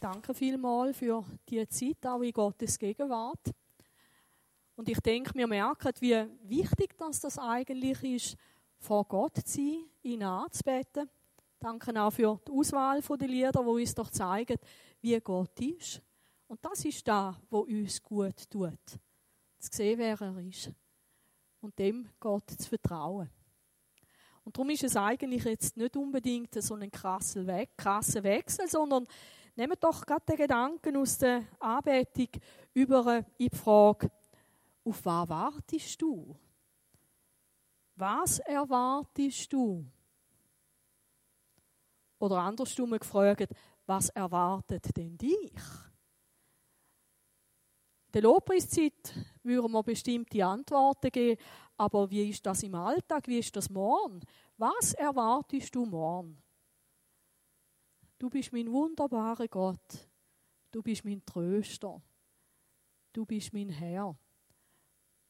Danke vielmals für die Zeit auch in Gottes Gegenwart. Und ich denke, wir merken, wie wichtig das, das eigentlich ist, vor Gott zu sein, ihn anzubeten. Danke auch für die Auswahl der Lieder, die uns doch zeigen, wie Gott ist. Und das ist da, wo uns gut tut. Zu sehen, wer er ist. Und dem Gott zu vertrauen. Und darum ist es eigentlich jetzt nicht unbedingt so ein krasser Wechsel, sondern nehmt doch gerade den Gedanken aus der Anbetung über in die Frage, auf was wartest du? Was erwartest du? Oder andersrum gefragt, was erwartet denn dich? In der Lobpreiszeit würden wir bestimmte Antworten geben, aber wie ist das im Alltag? Wie ist das morgen? Was erwartest du morgen? Du bist mein wunderbarer Gott. Du bist mein Tröster. Du bist mein Herr.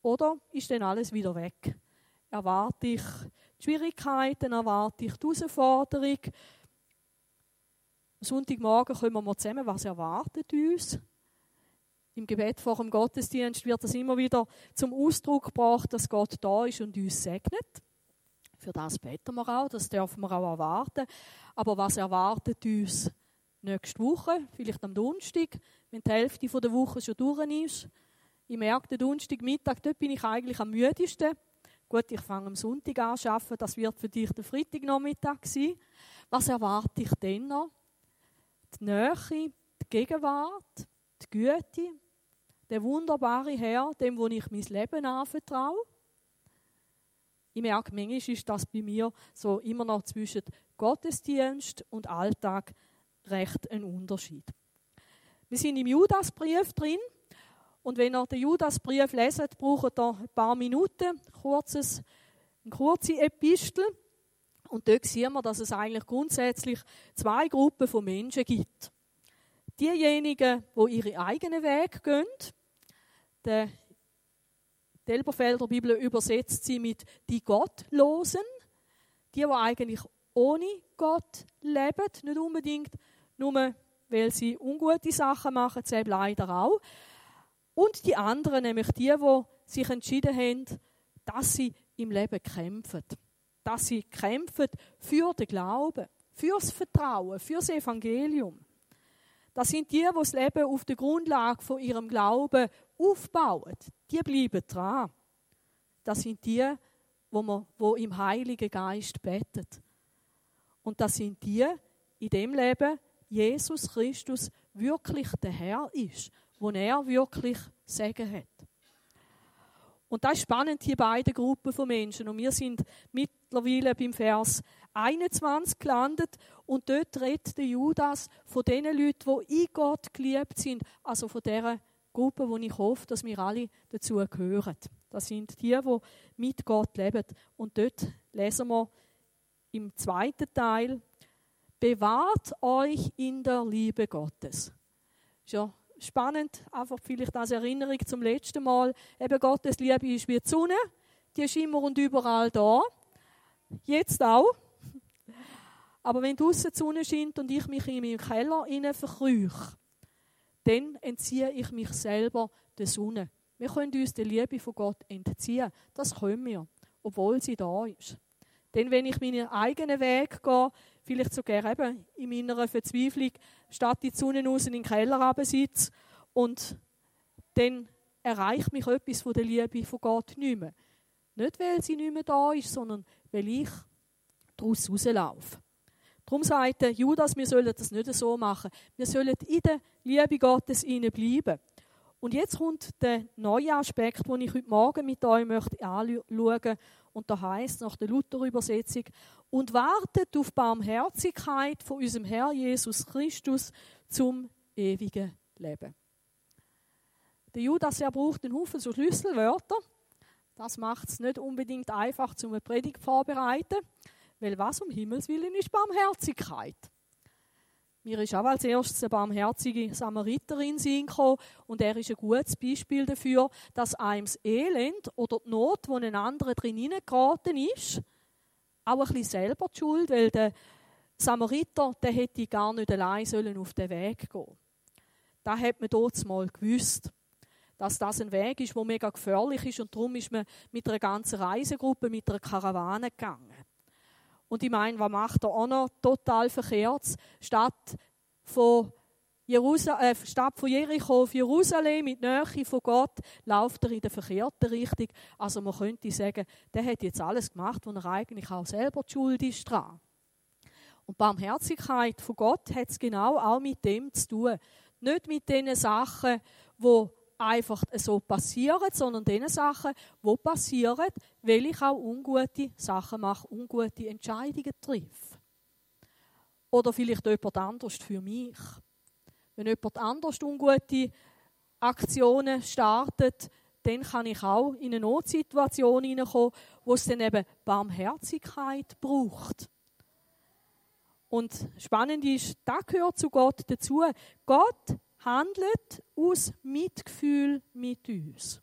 Oder ist denn alles wieder weg? Erwarte ich die Schwierigkeiten, erwarte ich die Herausforderung? Am Sonntagmorgen kommen wir zusammen, was erwartet uns? Im Gebet vor dem Gottesdienst wird das immer wieder zum Ausdruck gebracht, dass Gott da ist und uns segnet. Für das beten wir auch, das dürfen wir auch erwarten. Aber was erwartet uns nächste Woche, vielleicht am Donnerstag, wenn die Hälfte der Woche schon durch ist? Ich merke, den Donnerstagmittag, dort bin ich eigentlich am müdesten. Gut, ich fange am Sonntag an zu arbeiten, das wird für dich der Freitagnachmittag sein. Was erwarte ich denn noch? Die Nähe, die Gegenwart, die Güte, der wunderbare Herr, dem, wo ich mein Leben anvertraue. Ich merke, manchmal ist das bei mir so immer noch zwischen Gottesdienst und Alltag recht ein Unterschied. Wir sind im Judasbrief drin und wenn ihr den Judasbrief leset, braucht ihr ein paar Minuten, kurzes, eine kurze Epistel. Und dort sehen wir, dass es eigentlich grundsätzlich zwei Gruppen von Menschen gibt. Diejenigen, die ihre eigenen Wege gehen, der die Elberfelder Bibel übersetzt sie mit die Gottlosen, die, die eigentlich ohne Gott leben, nicht unbedingt nur, weil sie ungute Sachen machen, sie leider auch. Und die anderen, nämlich die, die sich entschieden haben, dass sie im Leben kämpfen. Dass sie kämpfen für den Glauben, fürs Vertrauen, fürs Evangelium. Das sind die, die das Leben auf der Grundlage von ihrem Glauben aufbauen. Die bleiben dran. Das sind die, wo, man, wo im Heiligen Geist betet. Und das sind die, in dem Leben Jesus Christus wirklich der Herr ist, wo er wirklich Segen hat. Und das ist spannend, die beiden Gruppen von Menschen. Und wir sind mittlerweile beim Vers 21 gelandet und dort redet der Judas von den Leuten, die in Gott geliebt sind, also von der Gruppe, wo ich hoffe, dass wir alle dazu gehören. Das sind die, die mit Gott leben. Und dort lesen wir im zweiten Teil, bewahrt euch in der Liebe Gottes. Ist ja spannend, einfach vielleicht als Erinnerung zum letzten Mal. Eben Gottes Liebe ist wie die Sonne, die ist immer und überall da. Jetzt auch. Aber wenn draußen die Sonne scheint und ich mich in meinen Keller verkrüche, dann entziehe ich mich selber der Sonne. Wir können uns der Liebe von Gott entziehen. Das können wir, obwohl sie da ist. Denn wenn ich meinen eigenen Weg gehe, vielleicht sogar eben in meiner Verzweiflung, statt die Sonne raus in den Keller sitze und dann erreicht mich etwas von der Liebe von Gott nicht mehr. Nicht, weil sie nicht mehr da ist, sondern weil ich daraus rauslaufe. Darum sagt Judas, wir sollen das nicht so machen. Wir sollen in der Liebe Gottes bleiben. Und jetzt kommt der neue Aspekt, den ich heute Morgen mit euch möchte anschauen Und da heißt nach der Luther-Übersetzung, und wartet auf Barmherzigkeit von unserem Herr Jesus Christus zum ewigen Leben. Der Judas er braucht einen Haufen so Schlüsselwörter. Das macht es nicht unbedingt einfach, zum eine Predigt vorbereiten. Weil was um Himmels Willen ist Barmherzigkeit? Mir ist auch als erstes eine barmherzige Samariterin gekommen und er ist ein gutes Beispiel dafür, dass einem das Elend oder die Not, wo ein anderer drin geraten ist, auch ein bisschen selber die Schuld, weil der Samariter, der hätte gar nicht allein sollen auf den Weg gehen. Da hat man dort mal gewusst, dass das ein Weg ist, der mega gefährlich ist und darum ist man mit einer ganzen Reisegruppe, mit einer Karawane gegangen. Und ich meine, was macht er auch noch total verkehrt? Statt von, Jerusal äh, Stadt von Jericho auf Jerusalem mit Nähe von Gott, läuft er in der verkehrten Richtung. Also man könnte sagen, der hat jetzt alles gemacht, wo er eigentlich auch selber die Schuld ist dran. Und Barmherzigkeit von Gott hat es genau auch mit dem zu tun. Nicht mit den Sachen, die einfach so passieren, sondern den Sachen, die passieren, weil ich auch ungute Sachen mache, ungute Entscheidungen treffe. Oder vielleicht jemand anders für mich. Wenn jemand anders ungute Aktionen startet, dann kann ich auch in eine Notsituation hineinkommen, wo es dann eben Barmherzigkeit braucht. Und spannend ist, da gehört zu Gott dazu. Gott handelt aus Mitgefühl mit uns.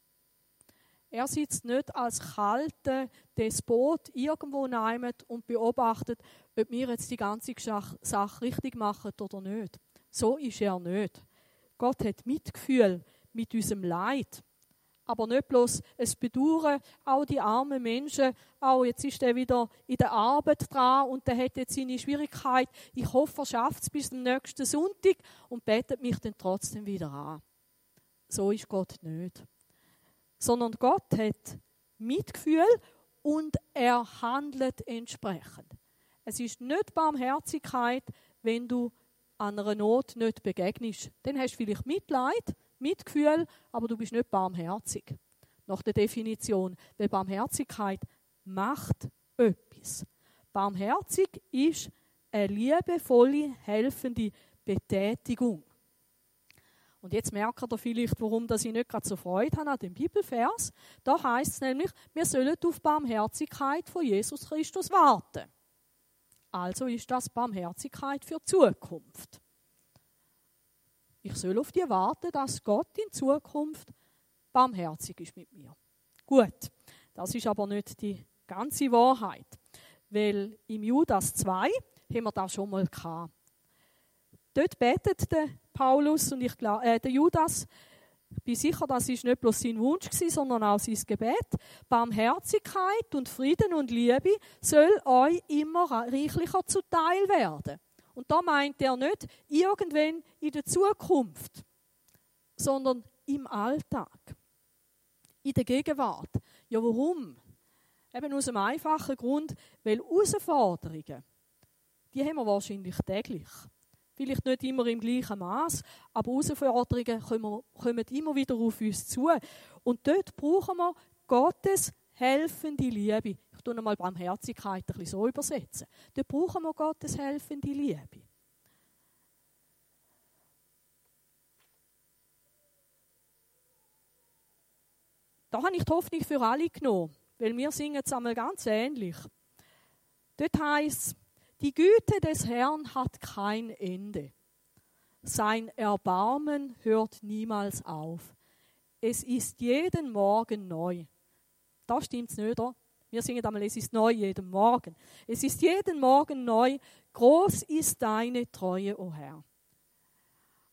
Er sitzt nicht als kalter Despot irgendwo neimet und beobachtet, ob wir jetzt die ganze Sache richtig machen oder nicht. So ist er nicht. Gott hat Mitgefühl mit unserem Leid aber nicht bloß es Bedauern, auch die armen Menschen, auch jetzt ist er wieder in der Arbeit dran und der hat jetzt seine Schwierigkeit. Ich hoffe, er schafft es bis zum nächsten Sonntag und betet mich dann trotzdem wieder an. So ist Gott nicht. Sondern Gott hat Mitgefühl und er handelt entsprechend. Es ist nicht Barmherzigkeit, wenn du einer Not nicht begegnest. Dann hast du vielleicht Mitleid, Mitgefühl, aber du bist nicht barmherzig. Nach der Definition. Weil Barmherzigkeit macht etwas. Barmherzig ist eine liebevolle, helfende Betätigung. Und jetzt merkt ihr vielleicht, warum ich nicht gerade so Freude habe an dem Bibelvers. Da heißt es nämlich, wir sollen auf Barmherzigkeit von Jesus Christus warten. Also ist das Barmherzigkeit für die Zukunft. Ich soll auf die warten, dass Gott in Zukunft barmherzig ist mit mir. Gut, das ist aber nicht die ganze Wahrheit. Weil im Judas 2 haben wir das schon mal gehabt. Dort betet der Paulus und ich äh, der Judas, ich bin sicher, das ist nicht bloß sein Wunsch gewesen, sondern auch sein Gebet. Barmherzigkeit und Frieden und Liebe soll euch immer reichlicher zuteil werden. Und da meint er nicht irgendwann in der Zukunft, sondern im Alltag, in der Gegenwart. Ja, warum? Eben aus einem einfachen Grund, weil Herausforderungen, die haben wir wahrscheinlich täglich. Vielleicht nicht immer im gleichen Maß, aber Herausforderungen kommen, kommen immer wieder auf uns zu. Und dort brauchen wir Gottes helfende Liebe tue mal Barmherzigkeit ein bisschen so übersetzen. Da brauchen wir Gottes helfende Liebe. Da habe ich die Hoffnung für alle genommen, weil wir singen es einmal ganz ähnlich. Dort heißt es, die Güte des Herrn hat kein Ende. Sein Erbarmen hört niemals auf. Es ist jeden Morgen neu. Da stimmt es nicht, oder? Wir singen einmal, es ist neu jeden Morgen. Es ist jeden Morgen neu. Groß ist deine Treue, o oh Herr.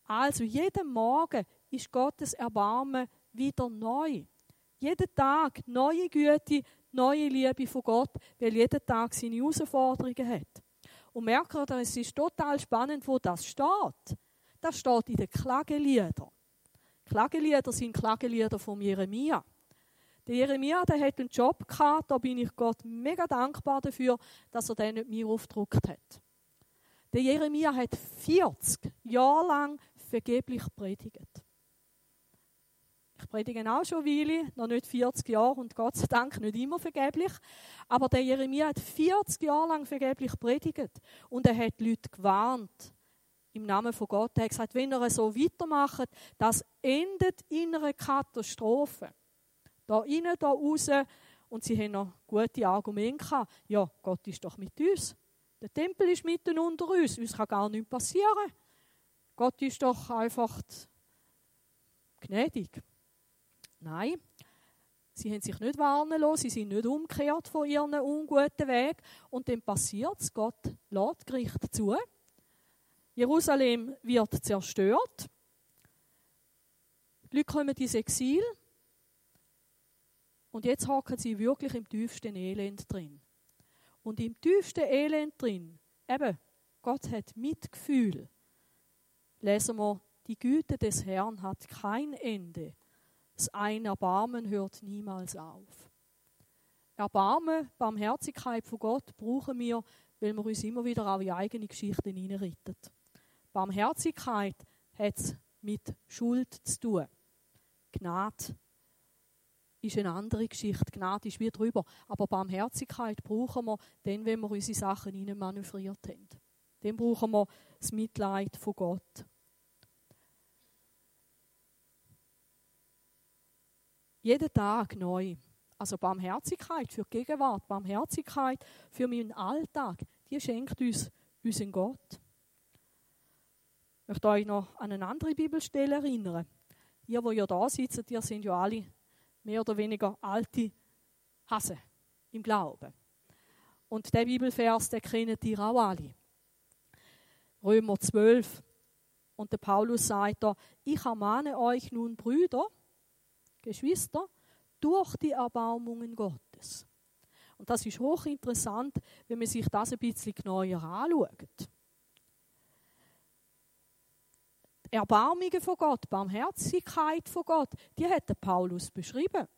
Also jeden Morgen ist Gottes Erbarmen wieder neu. Jeden Tag neue Güte, neue Liebe von Gott, weil jeden Tag seine Herausforderungen hat. Und merkt ihr, es ist total spannend, wo das steht. Das steht in den Klageliedern. Klagelieder sind Klagelieder von Jeremia. Der Jeremia, der hat einen Job gehabt, da bin ich Gott mega dankbar dafür, dass er den nicht mir aufgedruckt hat. Der Jeremia hat 40 Jahre lang vergeblich predigt. Ich predige auch schon Weile, noch nicht 40 Jahre und Gott sei Dank nicht immer vergeblich. Aber der Jeremia hat 40 Jahre lang vergeblich predigt und er hat Leute gewarnt im Namen von Gott. Er hat gesagt, wenn er so weitermacht, das endet in einer Katastrophe da rein, da raus. Und sie haben noch gute Argumente gehabt. Ja, Gott ist doch mit uns. Der Tempel ist mitten unter uns. Uns kann gar nichts passieren. Gott ist doch einfach gnädig. Nein. Sie haben sich nicht warnen lassen, sie sind nicht umgekehrt von ihren unguten Weg. Und dann passiert es, Gott lässt Gericht zu. Jerusalem wird zerstört. Die Leute kommen ins Exil. Und jetzt hocken sie wirklich im tiefsten Elend drin. Und im tiefsten Elend drin, eben, Gott hat Mitgefühl. Lesen wir, die Güte des Herrn hat kein Ende das ein Erbarmen hört niemals auf. Erbarmen, Barmherzigkeit von Gott brauchen wir, weil wir uns immer wieder auch in eigene Geschichten hineinretten. Barmherzigkeit hat es mit Schuld zu tun. Gnade ist eine andere Geschichte. Gnade ist wie drüber. Aber Barmherzigkeit brauchen wir dann, wenn wir unsere Sachen hineinmanövriert haben. Dann brauchen wir das Mitleid von Gott. Jeden Tag neu. Also Barmherzigkeit für die Gegenwart, Barmherzigkeit für meinen Alltag, die schenkt uns unseren Gott. Ich möchte euch noch an eine andere Bibelstelle erinnern. Ihr, wo ihr da sitzt, ihr sind ja alle mehr oder weniger alte Hasse im Glauben. Und der Bibelvers, den kennen ihr auch alle. Römer 12. Und der Paulus sagt da, ich ermahne euch nun, Brüder, Geschwister, durch die Erbarmungen Gottes. Und das ist hochinteressant, wenn man sich das ein bisschen genauer anschaut. Die Erbarmungen von Gott, Barmherzigkeit von Gott, die hat der Paulus beschrieben.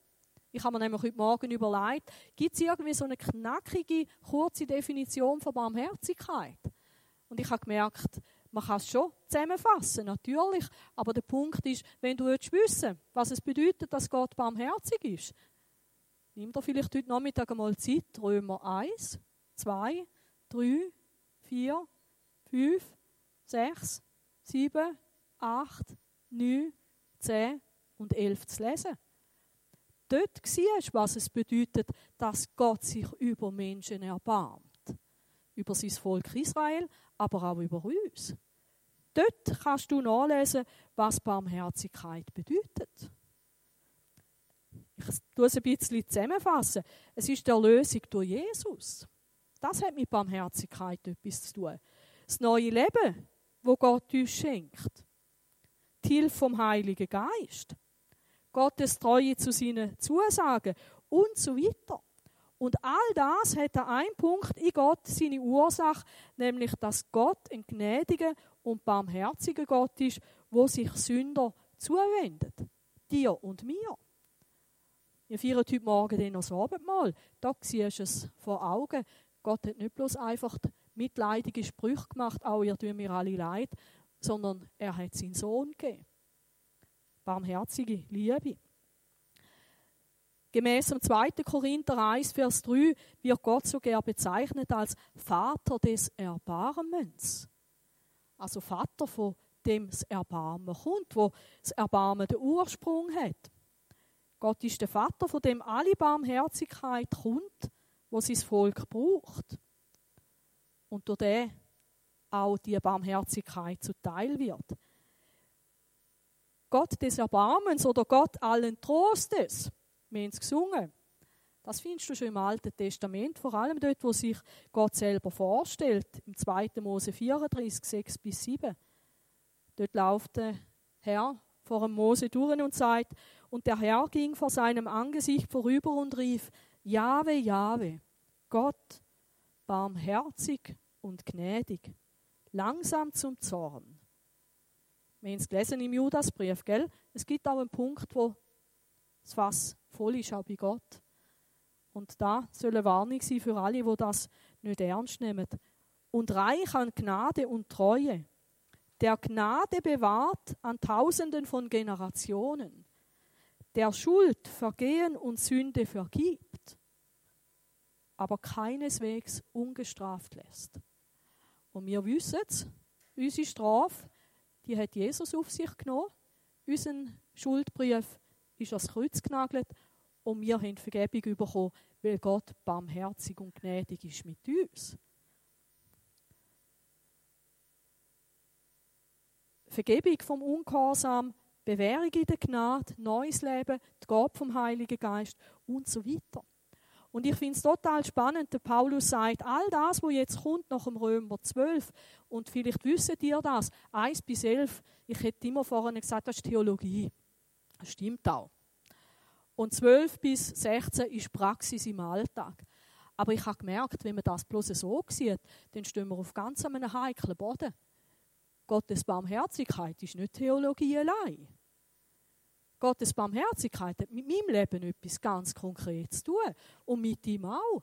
Ich habe mir nämlich heute Morgen überlegt, gibt es irgendwie so eine knackige, kurze Definition von Barmherzigkeit? Und ich habe gemerkt, man kann es schon zusammenfassen, natürlich. Aber der Punkt ist, wenn du wissen willst, was es bedeutet, dass Gott barmherzig ist, nimm dir vielleicht heute Nachmittag einmal Zeit. Römer 1, 2, 3, 4, 5, 6, 7, 8, 9, 10 und 11 zu lesen. Dort siehst du, was es bedeutet, dass Gott sich über Menschen erbarmt. Über sein Volk Israel, aber auch über uns. Dort kannst du nachlesen, was Barmherzigkeit bedeutet. Ich tue es ein bisschen zusammenfassen. Es ist die Erlösung durch Jesus. Das hat mit Barmherzigkeit etwas zu tun. Das neue Leben, wo Gott uns schenkt. Die Hilfe vom Heiligen Geist. Gottes Treue zu seinen Zusagen und so weiter. Und all das hat an einem Punkt in Gott seine Ursache, nämlich dass Gott ein gnädiger und barmherziger Gott ist, wo sich Sünder zuwendet. Dir und mir. Wir feiern heute Morgen den das Abendmahl. Da siehst du es vor Augen. Gott hat nicht bloß einfach mitleidige Sprüche gemacht, auch ihr tut mir alle leid, sondern er hat seinen Sohn gegeben. Barmherzige Liebe. Gemäß dem 2. Korinther 1, Vers 3 wird Gott sogar bezeichnet als Vater des Erbarmens. Also Vater, von dem das Erbarmen kommt, wo das Erbarmen den Ursprung hat. Gott ist der Vater, von dem alle Barmherzigkeit kommt, wo sein Volk braucht. Und durch den auch die Barmherzigkeit zuteil wird. Gott des Erbarmens oder Gott allen Trostes wir haben es gesungen. Das findest du schon im Alten Testament, vor allem dort, wo sich Gott selber vorstellt, im 2. Mose 34, 6 bis 7. Dort läuft der Herr vor dem Mose durch und sagt, und der Herr ging vor seinem Angesicht vorüber und rief, Jahwe, Jahwe, Gott, barmherzig und gnädig, langsam zum Zorn. Wir haben es gelesen im Judasbrief, gell? Es gibt auch einen Punkt, wo das Fass voll ist, auch bei Gott. Und da soll eine Warnung sein für alle, die das nicht ernst nehmen. Und reich an Gnade und Treue. Der Gnade bewahrt an Tausenden von Generationen. Der Schuld, Vergehen und Sünde vergibt, aber keineswegs ungestraft lässt. Und wir wissen es, unsere Strafe, die hat Jesus auf sich genommen. Unseren Schuldbrief ist ans Kreuz genagelt und wir haben Vergebung bekommen, weil Gott barmherzig und gnädig ist mit uns. Vergebung vom Ungehorsam Bewährung in der Gnade, neues Leben, die Gabe vom Heiligen Geist und so weiter. Und ich finde es total spannend, der Paulus sagt, all das, was jetzt kommt nach dem Römer 12, und vielleicht wissen ihr das, 1 bis 11, ich hätte immer vorhin gesagt, das ist Theologie. Das stimmt auch. Und 12 bis 16 ist Praxis im Alltag. Aber ich habe gemerkt, wenn man das bloß so sieht, dann stehen wir auf ganz einem heiklen Boden. Gottes Barmherzigkeit ist nicht Theologie allein. Gottes Barmherzigkeit hat mit meinem Leben etwas ganz Konkretes zu tun. Und mit ihm auch.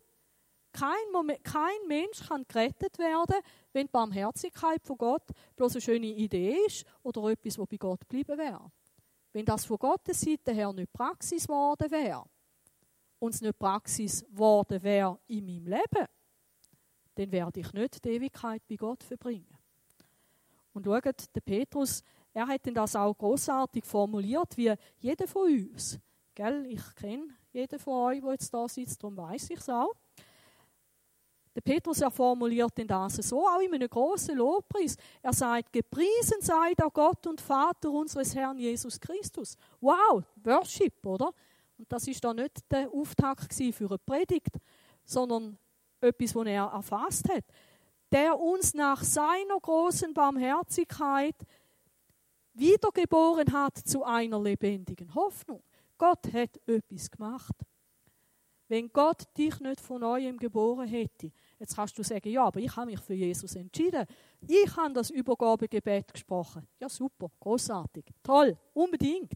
Kein, Moment, kein Mensch kann gerettet werden, wenn die Barmherzigkeit von Gott bloß eine schöne Idee ist oder etwas, was bei Gott geblieben wäre. Wenn das von Gottes Seite her nicht Praxis geworden wäre und es nicht Praxis geworden wäre in meinem Leben, dann werde ich nicht die Ewigkeit bei Gott verbringen. Und schaut, der Petrus, er hat das auch großartig formuliert, wie jeder von uns. Gell? Ich kenne jeden von euch, der jetzt da sitzt, darum weiß ich es auch. Der Petrus er formuliert denn das so, auch in einem großen Lobpreis. Er sagt, gepriesen sei der Gott und Vater unseres Herrn Jesus Christus. Wow, Worship, oder? Und das ist da nicht der Auftakt für eine Predigt, sondern etwas, was er erfasst hat. Der uns nach seiner großen Barmherzigkeit wiedergeboren hat zu einer lebendigen Hoffnung. Gott hat etwas gemacht. Wenn Gott dich nicht von neuem geboren hätte, jetzt kannst du sagen, ja, aber ich habe mich für Jesus entschieden. Ich habe das Übergabegebet gesprochen. Ja, super, großartig, toll, unbedingt.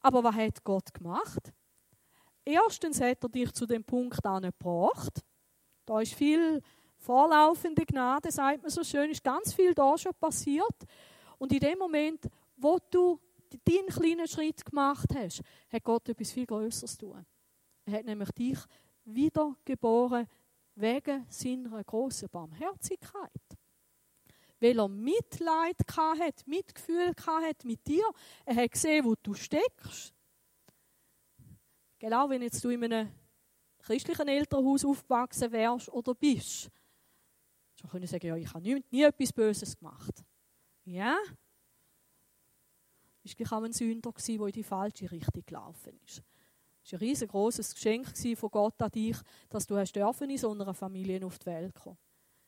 Aber was hat Gott gemacht? Erstens hat er dich zu dem Punkt angebracht. Da ist viel vorlaufende Gnade, sagt man so schön, ist ganz viel da schon passiert. Und in dem Moment, wo du deinen kleinen Schritt gemacht hast, hat Gott etwas viel Größeres tun. Er hat nämlich dich wiedergeboren wegen seiner großen Barmherzigkeit. Weil er Mitleid hat, Mitgefühl hat mit dir. Er hat gesehen, wo du steckst. Genau, wenn jetzt du in einem christlichen Elternhaus aufgewachsen wärst oder bist, dann können sagen, ja, ich habe nie, nie etwas Böses gemacht. Ja, ist gleich auch ein Sünder der in die falsche Richtung gelaufen ist. Es war ein riesengroßes Geschenk von Gott an dich, dass du hast in so einer Familie auf die Welt kommen.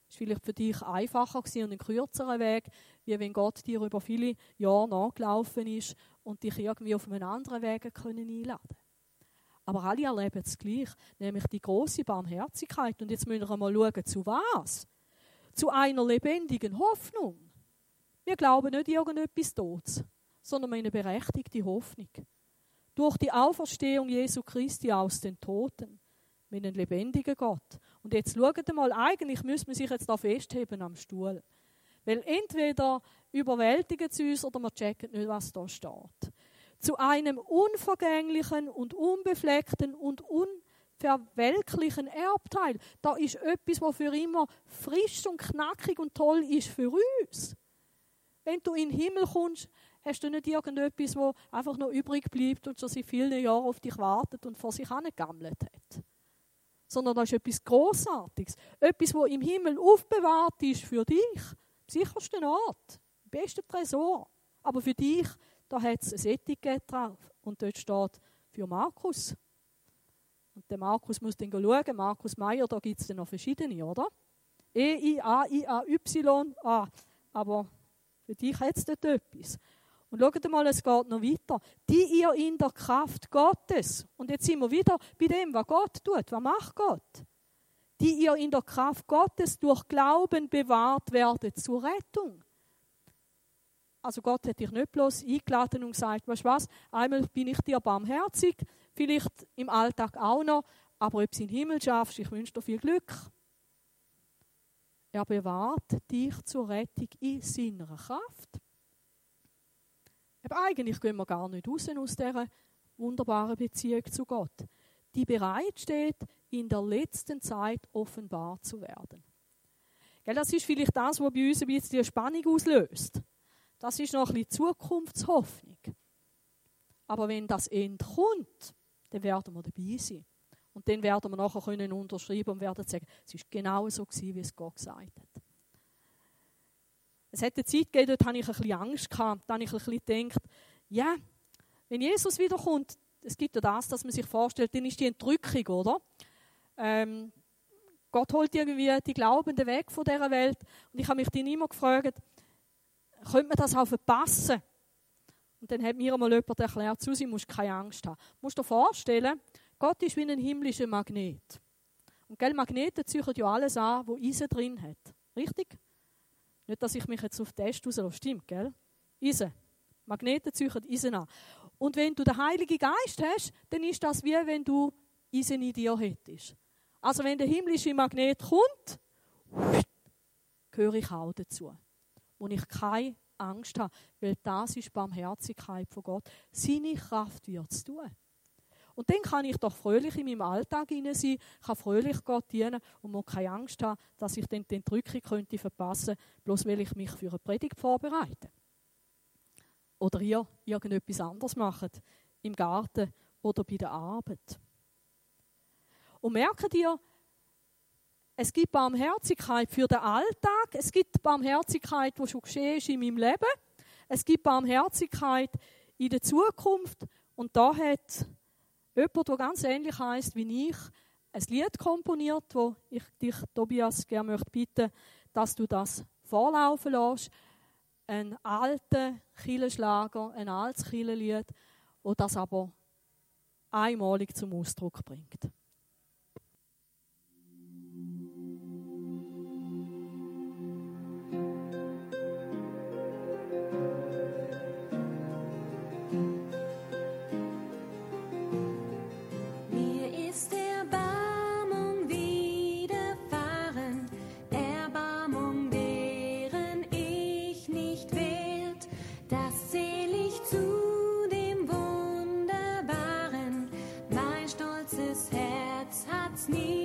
Es war vielleicht für dich einfacher und ein kürzerer Weg, wie wenn Gott dir über viele Jahre nachgelaufen ist und dich irgendwie auf einen anderen Weg können einladen Aber alle erleben es gleich, nämlich die große Barmherzigkeit. Und jetzt müssen wir mal schauen, zu was? Zu einer lebendigen Hoffnung. Wir glauben nicht irgendetwas Todes sondern eine berechtigte Hoffnung. Durch die Auferstehung Jesu Christi aus den Toten. Mit einem lebendigen Gott. Und jetzt schaut mal, eigentlich müsste man sich jetzt da festheben am Stuhl. Weil entweder überwältigen sie uns oder wir checken nicht, was da steht. Zu einem unvergänglichen und unbefleckten und unverwelklichen Erbteil. Da ist etwas, was für immer frisch und knackig und toll ist für uns. Wenn du in den Himmel kommst, hast du nicht irgendetwas, wo einfach noch übrig bleibt und schon seit vielen Jahren auf dich wartet und vor sich angegammelt hat. Sondern das ist etwas Großartiges. Etwas, wo im Himmel aufbewahrt ist für dich. Am sichersten Ort. Im besten Tresor. Aber für dich, da hat es ein Etikett drauf. Und dort steht für Markus. Und der Markus muss dann schauen. Markus Meyer, da gibt es noch verschiedene, oder? E, I, A, I, A, Y, A. Aber für dich hat es dort etwas. Und schaut mal, es geht noch weiter. Die ihr in der Kraft Gottes. Und jetzt sind wir wieder bei dem, was Gott tut. Was macht Gott? Die ihr in der Kraft Gottes durch Glauben bewahrt werdet zur Rettung. Also Gott hat dich nicht bloß eingeladen und gesagt, weißt du was, einmal bin ich dir barmherzig, vielleicht im Alltag auch noch, aber ob du in den Himmel schaffst, ich wünsche dir viel Glück. Er bewahrt dich zur Rettung in seiner Kraft. Aber eigentlich gehen wir gar nicht raus aus dieser wunderbaren Beziehung zu Gott, die bereit steht, in der letzten Zeit offenbar zu werden. Das ist vielleicht das, was bei uns ein bisschen die Spannung auslöst. Das ist noch ein bisschen Zukunftshoffnung. Aber wenn das Ende kommt, dann werden wir dabei sein. Und dann werden wir nachher können unterschreiben und werden sagen, es ist genau so gewesen, wie es Gott gesagt hat. Es hat eine Zeit gegeben, dort hatte ich ein bisschen Angst. Gehabt. Da habe ich ein bisschen gedacht, ja, Wenn Jesus wiederkommt, es gibt ja das, dass man sich vorstellt, dann ist die Entrückung, oder? Ähm, Gott holt irgendwie die Glaubenden weg von dieser Welt. Und ich habe mich dann immer gefragt, könnte man das auch verpassen? Und dann hat mir einmal jemand erklärt, Susi, musst keine Angst haben. Du musst dir vorstellen, Gott ist wie ein himmlischer Magnet. Und gell, Magneten ziehen ja alles an, wo Eisen drin hat. Richtig? Nicht, dass ich mich jetzt auf den Test rauslasse. Stimmt, gell? Eisen. Magneten ziehen Eisen an. Und wenn du den Heiligen Geist hast, dann ist das wie wenn du Eisen in dir hättest. Also wenn der himmlische Magnet kommt, gehöre ich auch dazu. Wo ich keine Angst habe, weil das ist Barmherzigkeit von Gott. Seine Kraft wird es tun. Und dann kann ich doch fröhlich in meinem Alltag sein, kann fröhlich Gott dienen und muss keine Angst haben, dass ich dann die Entrückung könnte verpassen, bloß weil ich mich für eine Predigt vorbereite. Oder ihr irgendetwas anderes macht, im Garten oder bei der Arbeit. Und merkt ihr, es gibt Barmherzigkeit für den Alltag, es gibt Barmherzigkeit, die schon geschehen ist in meinem Leben, es gibt Barmherzigkeit in der Zukunft und da hat Jemand, der ganz ähnlich heißt wie ich, ein Lied komponiert, wo ich dich, Tobias, gerne möchte bitten, dass du das vorlaufen lässt. Ein alter Killenschlager, ein altes Killenlied, wo das aber einmalig zum Ausdruck bringt. sneeze.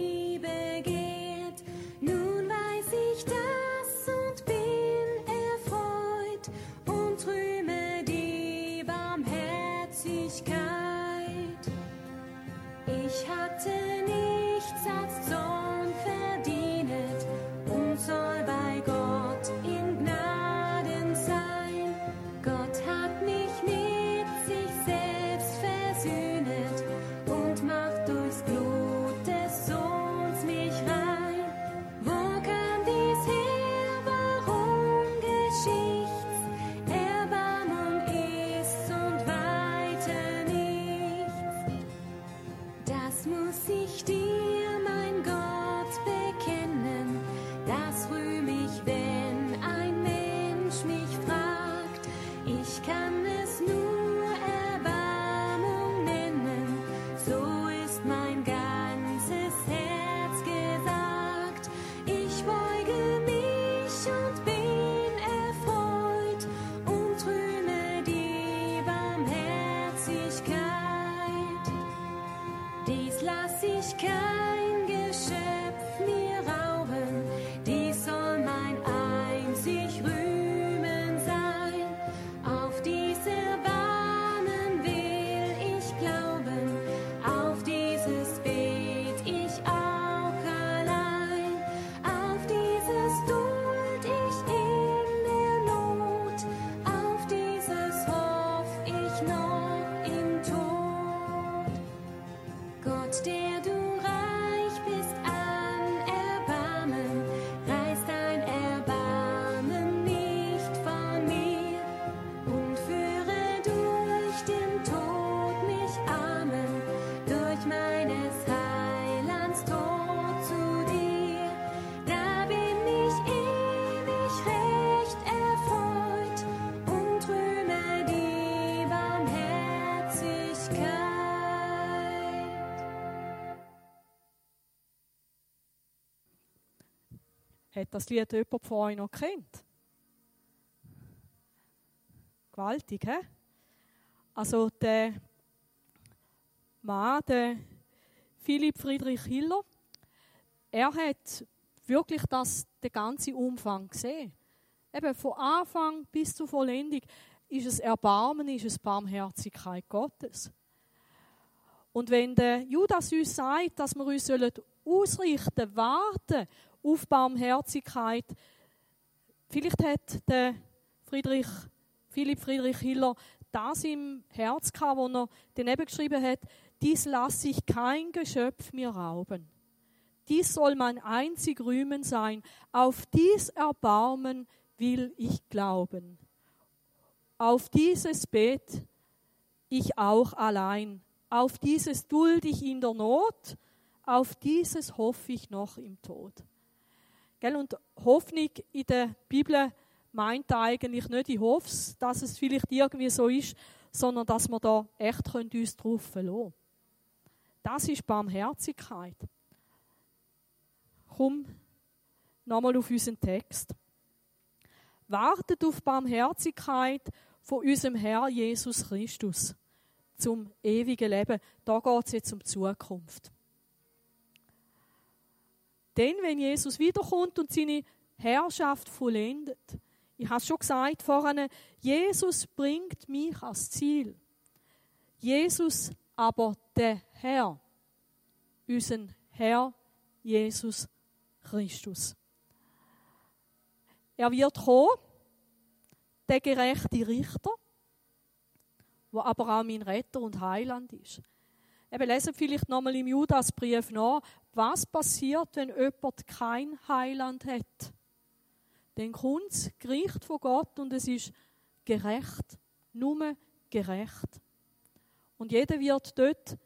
Hat das Lied jemand von euch noch kennt? Gewaltig, hä? Also der Mann, der Philipp Friedrich Hiller, er hat wirklich das, den ganzen Umfang gesehen. Eben von Anfang bis zur Vollendung ist es Erbarmen, ist es Barmherzigkeit Gottes. Und wenn der Judas uns sagt, dass wir uns ausrichten, warten auf Barmherzigkeit. Vielleicht hat der Friedrich Philipp Friedrich Hiller das im Herz gehabt, wo er daneben geschrieben hat, dies lasse ich kein Geschöpf mir rauben. Dies soll mein einzig Rühmen sein. Auf dies Erbarmen will ich glauben. Auf dieses Bett ich auch allein. Auf dieses duld ich in der Not. Auf dieses hoffe ich noch im Tod. Gell? Und Hoffnung in der Bibel meint eigentlich nicht, ich hoffe dass es vielleicht irgendwie so ist, sondern dass wir da echt uns drauf verlassen können. Das ist Barmherzigkeit. Komm nochmal auf unseren Text. Wartet auf Barmherzigkeit von unserem Herr Jesus Christus zum ewigen Leben. Da geht es jetzt um die Zukunft. Denn wenn Jesus wiederkommt und seine Herrschaft vollendet, ich habe es schon gesagt vorhin, Jesus bringt mich ans Ziel. Jesus aber der Herr, unser Herr Jesus Christus. Er wird kommen, der gerechte Richter, wo aber auch mein Retter und Heiland ist. Eben lesen vielleicht nochmal im Judasbrief nach, was passiert, wenn jemand kein Heiland hat. Dann kommt das Gericht von Gott und es ist gerecht. Nur gerecht. Und jeder wird dort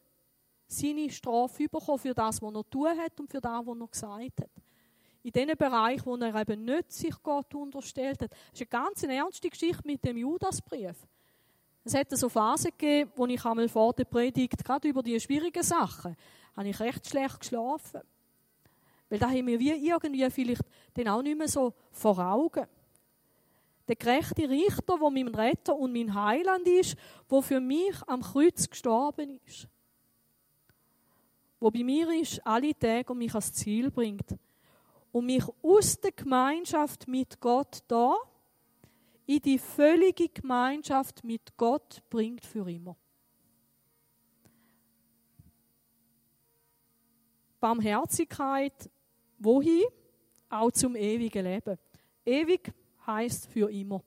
seine Strafe bekommen für das, was er tun hat und für das, was er gesagt hat. In dem Bereich, wo er eben nicht sich Gott unterstellt hat. Das ist eine ganz ernste Geschichte mit dem Judasbrief. Es hat so Phasen gegeben, wo ich einmal vor der Predigt, gerade über die schwierigen Sachen, habe ich recht schlecht geschlafen. Weil da haben wir wie irgendwie vielleicht den auch nicht mehr so vor Augen. Der gerechte Richter, wo mein Retter und mein Heiland ist, wo für mich am Kreuz gestorben ist. Wo bei mir ist, alle Tage und mich ans Ziel bringt. Und mich aus der Gemeinschaft mit Gott da in die völlige Gemeinschaft mit Gott bringt für immer. Barmherzigkeit Wohin? Auch zum ewigen Leben. Ewig heißt für immer.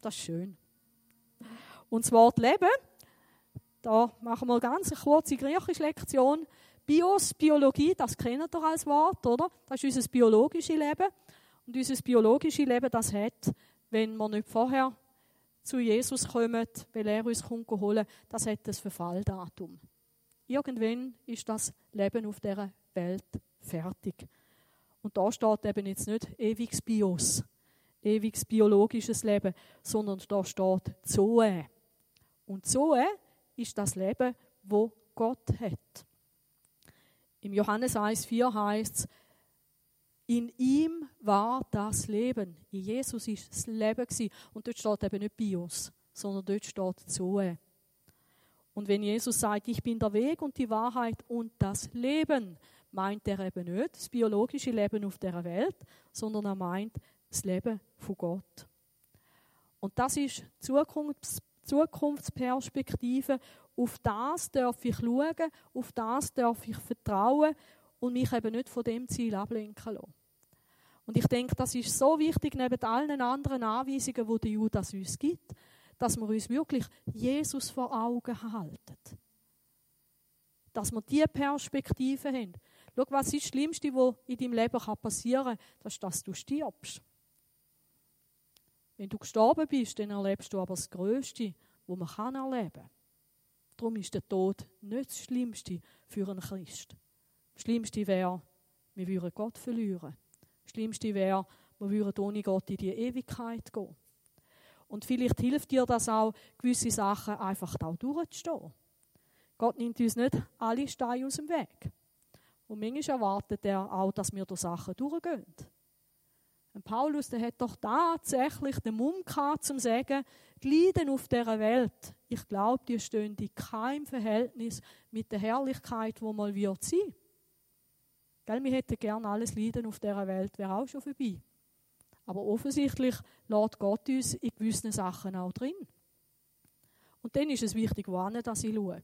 Das ist schön. Und das Wort Leben, da machen wir ganz eine kurze griechische Lektion. Bios, Biologie, das kennt ihr als Wort, oder? Das ist unser biologisches Leben. Und unser biologisches Leben, das hat, wenn wir nicht vorher zu Jesus kommen, weil er uns kommt holen, das hat das Verfalldatum. Irgendwann ist das Leben auf dieser Welt fertig. Und da steht eben jetzt nicht ewiges Bios, ewiges biologisches Leben, sondern da steht Zoe. Und Zoe ist das Leben, wo Gott hat. Im Johannes 1,4 heißt es, in ihm war das Leben. In Jesus ist das Leben gewesen. Und dort steht eben nicht Bios, sondern dort steht Zoe. Und wenn Jesus sagt, ich bin der Weg und die Wahrheit und das Leben, meint er eben nicht das biologische Leben auf der Welt, sondern er meint das Leben von Gott. Und das ist Zukunfts Zukunftsperspektive. Auf das darf ich schauen, auf das darf ich vertrauen und mich eben nicht von dem Ziel ablenken lassen. Und ich denke, das ist so wichtig neben allen anderen Anweisungen, die der Judas uns gibt, dass wir uns wirklich Jesus vor Augen halten. Dass wir diese Perspektive haben. Schau, was ist das Schlimmste, was in deinem Leben passieren kann? Das ist, dass du stirbst. Wenn du gestorben bist, dann erlebst du aber das Größte, was man erleben kann. Darum ist der Tod nicht das Schlimmste für einen Christ. Das Schlimmste wäre, wir würden Gott verlieren. Das Schlimmste wäre, wir würden ohne Gott in die Ewigkeit gehen. Und vielleicht hilft dir das auch, gewisse Sachen einfach da durchzustehen. Gott nimmt uns nicht alle Steine aus dem Weg. Und manchmal erwartet er auch, dass wir durch Sachen durchgehen. Und Paulus der hat doch tatsächlich den Mumm gehabt, zum zu sagen, die Leiden auf dieser Welt, ich glaube, die stehen in keinem Verhältnis mit der Herrlichkeit, wo mal wird sein. Gell, wir hätten gerne alles Leiden auf dieser Welt, wäre auch schon vorbei. Aber offensichtlich lädt Gott uns in gewissen Sachen auch drin. Und dann ist es wichtig, wohin dass ich schaue.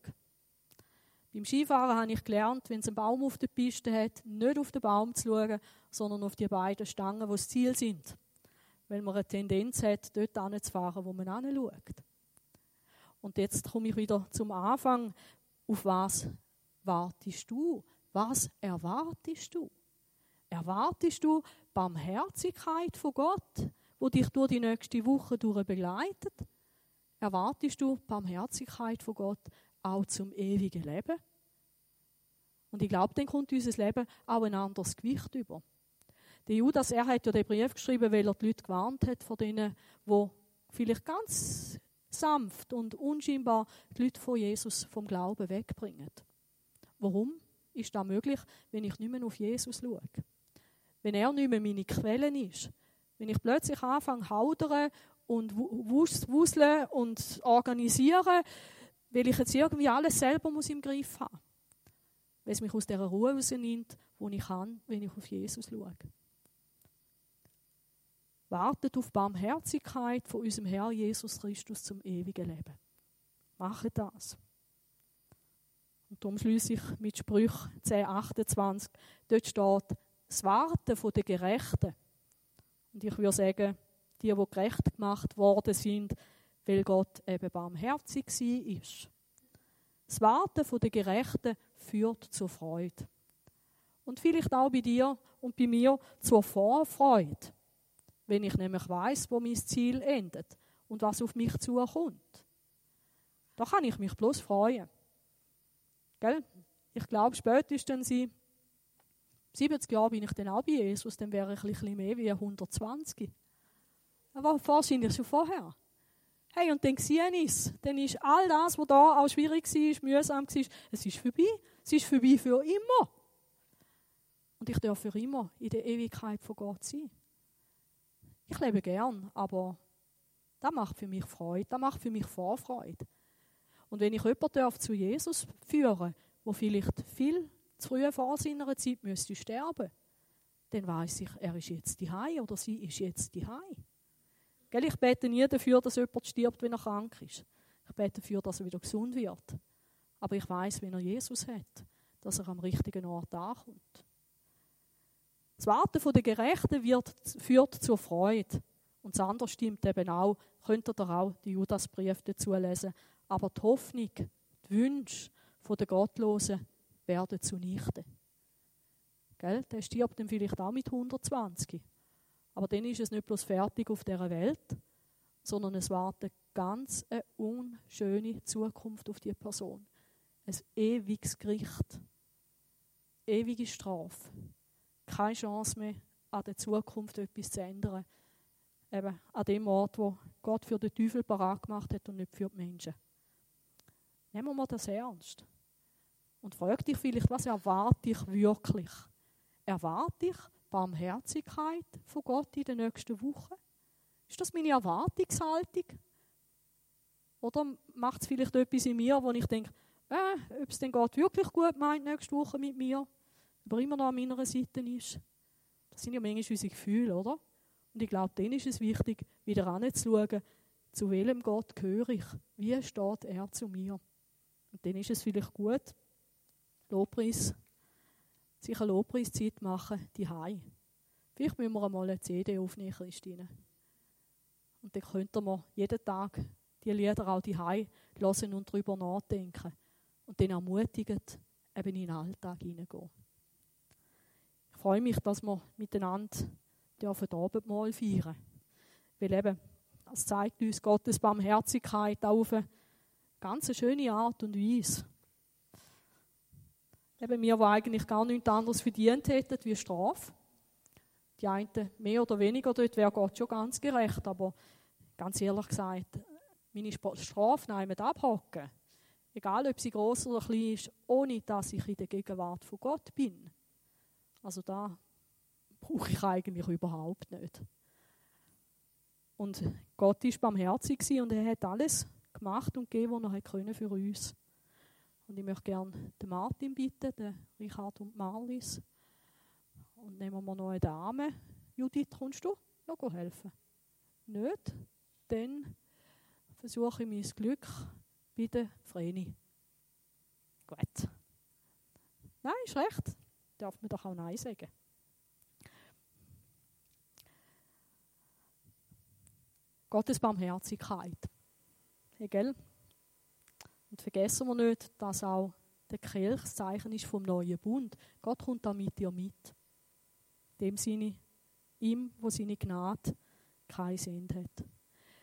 Beim Skifahren habe ich gelernt, wenn es einen Baum auf der Piste hat, nicht auf den Baum zu schauen, sondern auf die beiden Stangen, die das Ziel sind. weil man eine Tendenz hat, dort hinzufahren, wo man hinschaut. Und jetzt komme ich wieder zum Anfang. Auf was wartest du? Was erwartest du? Erwartest du Barmherzigkeit von Gott, wo dich durch die nächste Woche durch begleitet? Erwartest du Barmherzigkeit von Gott auch zum ewigen Leben? Und ich glaube, dann kommt unser Leben auch ein anderes Gewicht über. Der Judas, er hat ja den Brief geschrieben, weil er die Leute gewarnt hat von denen, wo vielleicht ganz sanft und unscheinbar die Leute von Jesus vom Glauben wegbringen. Warum ist das möglich, wenn ich nicht mehr auf Jesus schaue? Wenn er nicht mehr meine Quelle ist? Wenn ich plötzlich anfange haudern und wuseln und organisieren, weil ich jetzt irgendwie alles selber muss im Griff haben muss. Weil es mich aus dieser Ruhe rausnimmt, wo ich kann, wenn ich auf Jesus schaue. Wartet auf Barmherzigkeit von unserem Herr Jesus Christus zum ewigen Leben. Mache das. Und darum schließe ich mit Sprüch 10, 28. Dort steht, das Warten den Gerechten. Und ich würde sagen, die, die gerecht gemacht worden sind, weil Gott eben barmherzig war. Das Warten den Gerechten führt zur Freude. Und vielleicht auch bei dir und bei mir zur Vorfreude wenn ich nämlich weiß, wo mein Ziel endet und was auf mich zukommt. Da kann ich mich bloß freuen. Gell? Ich glaube, spätestens in 70 Jahren bin ich dann auch bei Jesus, dann wäre ich ein bisschen mehr wie 120. Aber wahrscheinlich schon vorher. Hey, und dann sehe ich es. Dann ist all das, was da auch schwierig war, mühsam war, es ist vorbei. Es ist vorbei für immer. Und ich darf für immer in der Ewigkeit von Gott sein. Ich lebe gern, aber das macht für mich Freude, das macht für mich Vorfreude. Und wenn ich jemanden zu Jesus führen, wo vielleicht viel zu früh vor seiner Zeit müsste sterben, dann weiß ich, er ist jetzt die oder sie ist jetzt die Gell, ich bete nie dafür, dass jemand stirbt, wenn er krank ist. Ich bete dafür, dass er wieder gesund wird. Aber ich weiß, wenn er Jesus hat, dass er am richtigen Ort ankommt. Das Warten der Gerechten wird, führt zur Freude. Und das andere stimmt eben auch. Könnt ihr auch den Judasbrief dazu lesen. Aber die Hoffnung, die Wünsche der Gottlosen werden zunichte. Gell? Der stirbt dann vielleicht auch mit 120. Aber dann ist es nicht bloß fertig auf dieser Welt, sondern es wartet ganz eine unschöne Zukunft auf die Person. Ein ewiges Gericht. Ewige Strafe keine Chance mehr, an der Zukunft etwas zu ändern. Eben an dem Ort, wo Gott für den Teufel parat gemacht hat und nicht für die Menschen. Nehmen wir das ernst. Und frag dich vielleicht, was erwarte ich wirklich? Erwarte ich Barmherzigkeit von Gott in den nächsten Wochen? Ist das meine Erwartungshaltung? Oder macht es vielleicht etwas in mir, wo ich denke, äh, ob es denn Gott wirklich gut meint nächste Woche mit mir? aber immer noch an meiner Seite ist. Das sind ja manchmal unsere Gefühle, oder? Und ich glaube, dann ist es wichtig, wieder anzuschauen, zu welchem Gott gehöre ich? Wie steht er zu mir? Und dann ist es vielleicht gut, Lobpreis, sich eine Lobpreiszeit machen, die Hai. Vielleicht müssen wir einmal eine CD aufnehmen, Christine. Und dann könnten wir jeden Tag die Lieder auch die Hai hören und darüber nachdenken. Und dann ermutigend eben in den Alltag hineingehen freue mich, dass wir miteinander dürfen Abendmahl feiern. Weil eben, das zeigt uns Gottes Barmherzigkeit auf eine ganz schöne Art und Weise. Eben wir, die eigentlich gar nichts anderes verdient hätten wie Strafe. Die einen mehr oder weniger, dort wäre Gott schon ganz gerecht, aber ganz ehrlich gesagt, meine Strafe nehmen abhocken. Egal, ob sie groß oder klein ist, ohne dass ich in der Gegenwart von Gott bin. Also da brauche ich eigentlich überhaupt nicht. Und Gott ist barmherzig und er hat alles gemacht und gegeben, was er können für uns. Und ich möchte gerne den Martin bitten, den Richard und Marlis. Und nehmen wir noch eine Dame. Judith, kommst du noch helfen? Nicht? Dann versuche ich mein Glück bei der Vreni. Gut. Nein, ist recht darf man doch auch Nein sagen. Gottes Barmherzigkeit. Gell? Und vergessen wir nicht, dass auch der Kelch das Zeichen ist vom neuen Bund. Gott kommt da mit dir mit. In dem Sinne, ihm, wo seine Gnade kein Sinn hat.